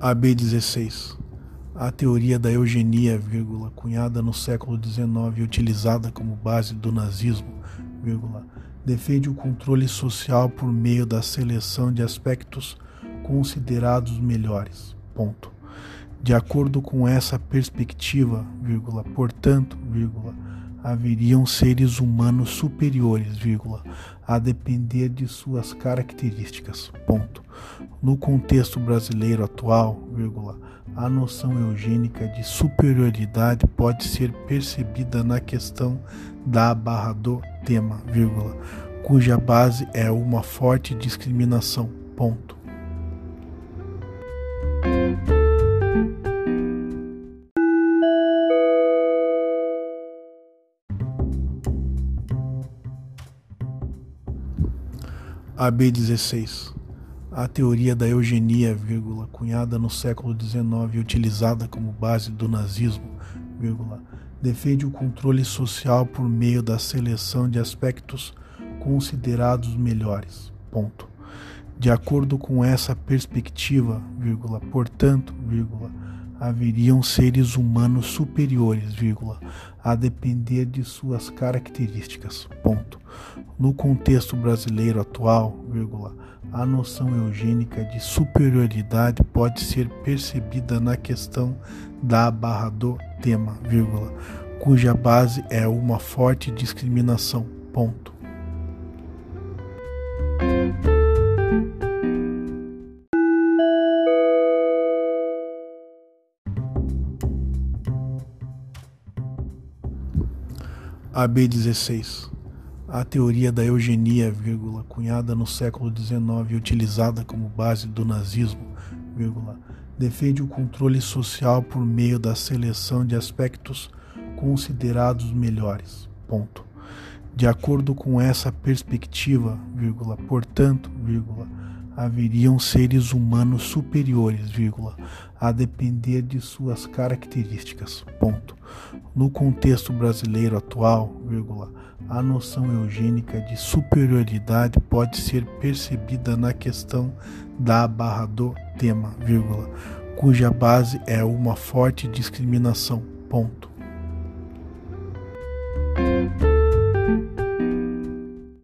AB16. A teoria da eugenia, vírgula, cunhada no século XIX e utilizada como base do nazismo, vírgula, defende o controle social por meio da seleção de aspectos considerados melhores. Ponto. De acordo com essa perspectiva, vírgula, portanto, vírgula, haveriam seres humanos superiores, vírgula, a depender de suas características. Ponto. No contexto brasileiro atual, vírgula, a noção eugênica de superioridade pode ser percebida na questão da barra do tema, vírgula, cuja base é uma forte discriminação. Ponto. AB16. A teoria da eugenia, vírgula, cunhada no século XIX e utilizada como base do nazismo, vírgula, defende o controle social por meio da seleção de aspectos considerados melhores. Ponto. De acordo com essa perspectiva, vírgula, portanto, vírgula, haveriam seres humanos superiores, vírgula, a depender de suas características. Ponto. No contexto brasileiro atual, vírgula, a noção eugênica de superioridade pode ser percebida na questão da barra do tema, vírgula, cuja base é uma forte discriminação. Ponto. AB16. A teoria da eugenia, vírgula, cunhada no século XIX e utilizada como base do nazismo, vírgula, defende o controle social por meio da seleção de aspectos considerados melhores. Ponto. De acordo com essa perspectiva, vírgula, portanto, vírgula, haveriam seres humanos superiores, vírgula, a depender de suas características. Ponto. No contexto brasileiro atual, vírgula, a noção eugênica de superioridade pode ser percebida na questão da barra do tema, vírgula, cuja base é uma forte discriminação. Ponto.